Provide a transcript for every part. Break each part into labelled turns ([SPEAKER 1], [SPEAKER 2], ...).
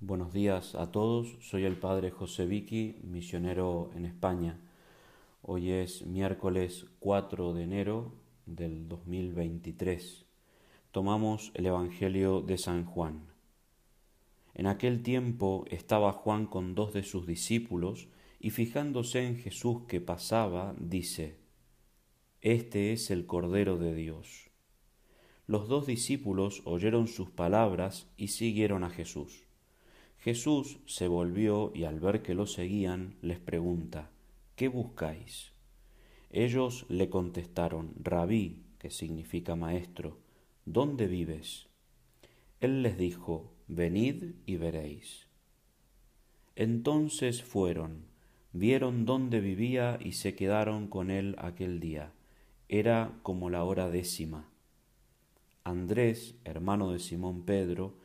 [SPEAKER 1] Buenos días a todos, soy el padre José Vicky, misionero en España. Hoy es miércoles 4 de enero del 2023. Tomamos el Evangelio de San Juan. En aquel tiempo estaba Juan con dos de sus discípulos y fijándose en Jesús que pasaba, dice, Este es el Cordero de Dios. Los dos discípulos oyeron sus palabras y siguieron a Jesús. Jesús se volvió y al ver que lo seguían les pregunta, ¿qué buscáis? Ellos le contestaron, Rabí, que significa maestro, ¿dónde vives? Él les dijo, Venid y veréis. Entonces fueron, vieron dónde vivía y se quedaron con él aquel día. Era como la hora décima. Andrés, hermano de Simón Pedro,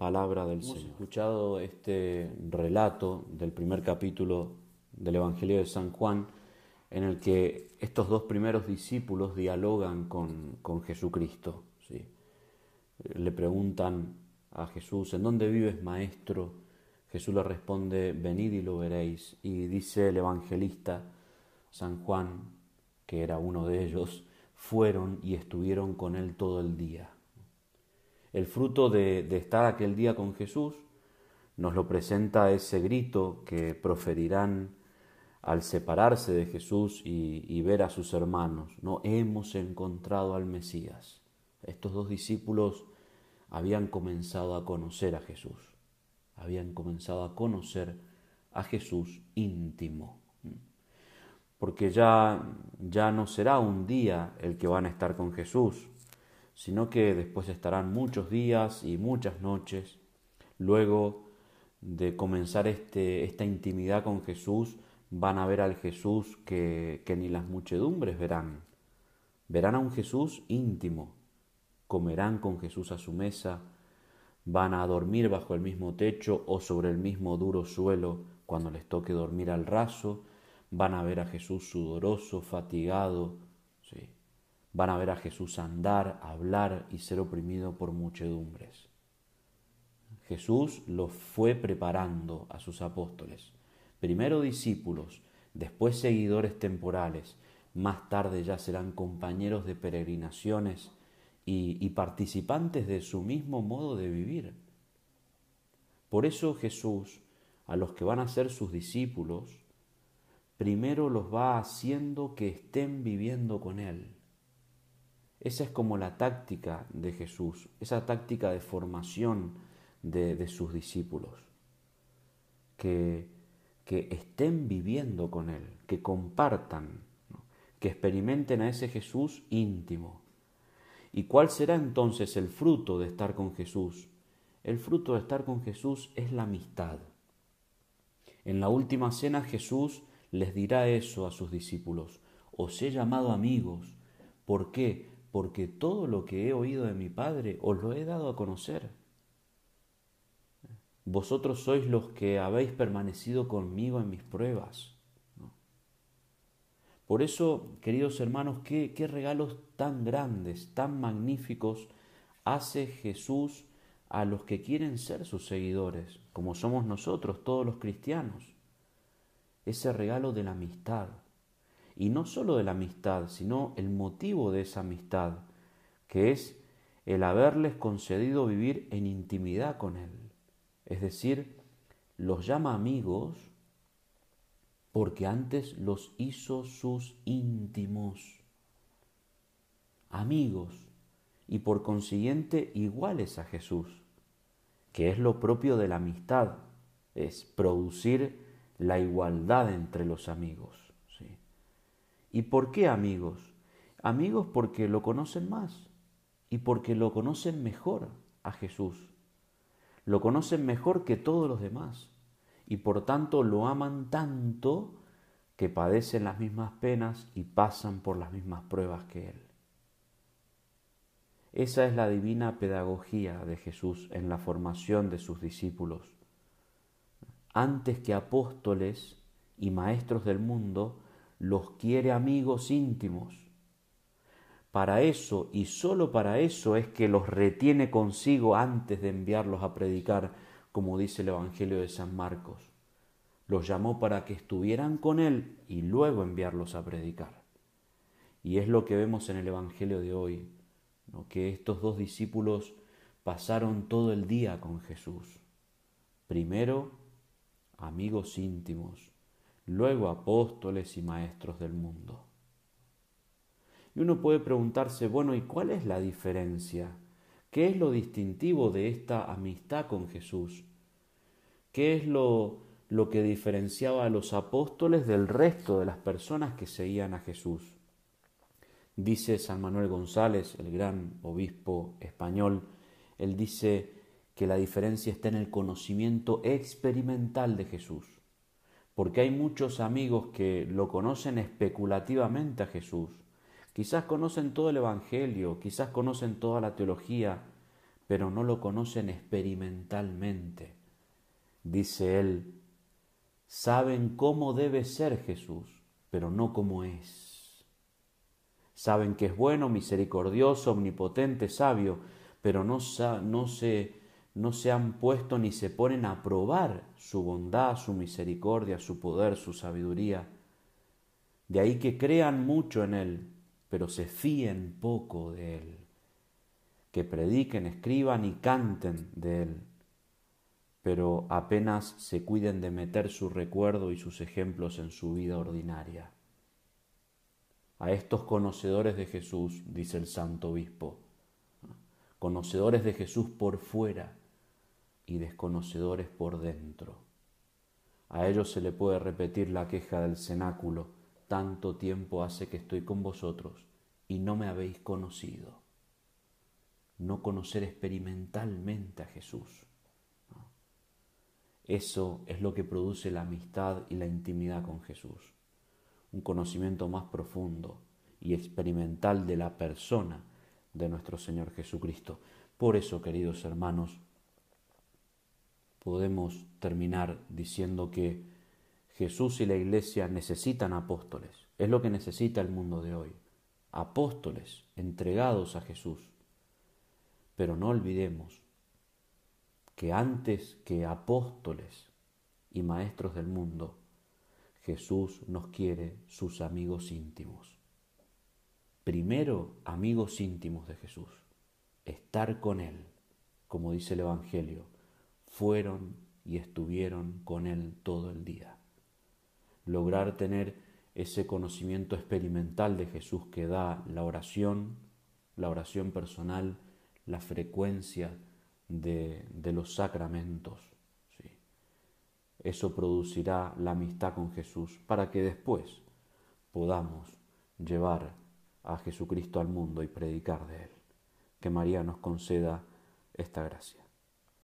[SPEAKER 1] palabra del Señor. Hemos escuchado este relato del primer capítulo del Evangelio de San Juan, en el que estos dos primeros discípulos dialogan con, con Jesucristo. ¿sí? Le preguntan a Jesús, ¿en dónde vives, maestro? Jesús le responde, venid y lo veréis. Y dice el evangelista San Juan, que era uno de ellos, fueron y estuvieron con él todo el día. El fruto de, estar aquel día con Jesús nos lo presenta ese grito que proferirán al separarse de Jesús y, ver a sus hermanos. No hemos encontrado al Mesías. Estos dos discípulos habían comenzado a conocer a Jesús, habían comenzado a conocer a Jesús íntimo. Porque ya, ya no será un día el que van a estar con Jesús, sino que después estarán muchos días y muchas noches luego de comenzar este, esta intimidad con Jesús, van a ver al Jesús que, que ni las muchedumbres verán. Verán a un Jesús íntimo, comerán con Jesús a su mesa, van a dormir bajo el mismo techo o sobre el mismo duro suelo cuando les toque dormir al raso, van a ver a Jesús sudoroso, fatigado. Van a ver a Jesús andar, hablar y ser oprimido por muchedumbres. Jesús los fue preparando a sus apóstoles, primero discípulos, después seguidores temporales, más tarde ya serán compañeros de peregrinaciones y, y participantes de su mismo modo de vivir. Por eso Jesús, a los que van a ser sus discípulos, primero los va haciendo que estén viviendo con Él esa es como la táctica de Jesús, esa táctica de formación de, sus discípulos. Que, que, estén viviendo con Él, que compartan, que experimenten a ese Jesús íntimo. ¿Y cuál será entonces el fruto de estar con Jesús? El fruto de estar con Jesús es la amistad. En la última cena Jesús les dirá eso a sus discípulos. Os he llamado amigos. ¿Por qué? Porque todo lo que he oído de mi Padre os lo he dado a conocer. Vosotros sois los que habéis permanecido conmigo en mis pruebas. Por eso, queridos hermanos, ¿qué, qué regalos tan grandes, tan magníficos hace Jesús a los que quieren ser sus seguidores, como somos nosotros, todos los cristianos. Ese regalo de la amistad, y no solo de la amistad, sino el motivo de esa amistad, que es el haberles concedido vivir en intimidad con Él. Es decir, los llama amigos porque antes los hizo sus íntimos, amigos y por consiguiente iguales a Jesús, que es lo propio de la amistad, es producir la igualdad entre los amigos. ¿Y por qué amigos? Amigos porque lo conocen más y porque lo conocen mejor a Jesús. Lo conocen mejor que todos los demás y por tanto lo aman tanto que padecen las mismas penas y pasan por las mismas pruebas que Él. Esa es la divina pedagogía de Jesús en la formación de sus discípulos. Antes que apóstoles y maestros del mundo, los quiere amigos íntimos. Para eso y sólo para eso es que los retiene consigo antes de enviarlos a predicar, como dice el Evangelio de San Marcos. Los llamó para que estuvieran con Él y luego enviarlos a predicar. Y es lo que vemos en el Evangelio de hoy que estos dos discípulos pasaron todo el día con Jesús. Primero, amigos íntimos, luego apóstoles y maestros del mundo. Y uno puede preguntarse, bueno, ¿y cuál es la diferencia? ¿Qué es lo distintivo de esta amistad con Jesús? ¿Qué es lo, lo que diferenciaba a los apóstoles del resto de las personas que seguían a Jesús? Dice San Manuel González, el gran obispo español, él dice que la diferencia está en el conocimiento experimental de Jesús, porque hay muchos amigos que lo conocen especulativamente a Jesús, quizás conocen todo el Evangelio, quizás conocen toda la teología, pero no lo conocen experimentalmente. Dice él, saben cómo debe ser Jesús, pero no cómo es. Saben que es bueno, misericordioso, omnipotente, sabio, pero no, no, se, no se han puesto ni se ponen a probar su bondad, su misericordia, su poder, su sabiduría. De ahí que crean mucho en Él, pero se fíen poco de Él. Que prediquen, escriban y canten de Él, pero apenas se cuiden de meter su recuerdo y sus ejemplos en su vida ordinaria a estos conocedores de Jesús, dice el santo obispo, conocedores de Jesús por fuera y desconocedores por dentro. A ellos se le puede repetir la queja del cenáculo, tanto tiempo hace que estoy con vosotros y no me habéis conocido. No conocer experimentalmente a Jesús. Eso es lo que produce la amistad y la intimidad con Jesús un conocimiento más profundo y experimental de la persona de nuestro Señor Jesucristo. Por eso, queridos hermanos, podemos terminar diciendo que Jesús y la Iglesia necesitan apóstoles. Es lo que necesita el mundo de hoy. Apóstoles entregados a Jesús. Pero no olvidemos que antes que apóstoles y maestros del mundo, Jesús nos quiere sus amigos íntimos. Primero, amigos íntimos de Jesús. Estar con Él, como dice el Evangelio, fueron y estuvieron con Él todo el día. Lograr tener ese conocimiento experimental de Jesús que da la oración, la oración personal, la frecuencia de, los sacramentos, eso producirá la amistad con Jesús para que después podamos llevar a Jesucristo al mundo y predicar de Él. Que María nos conceda esta gracia.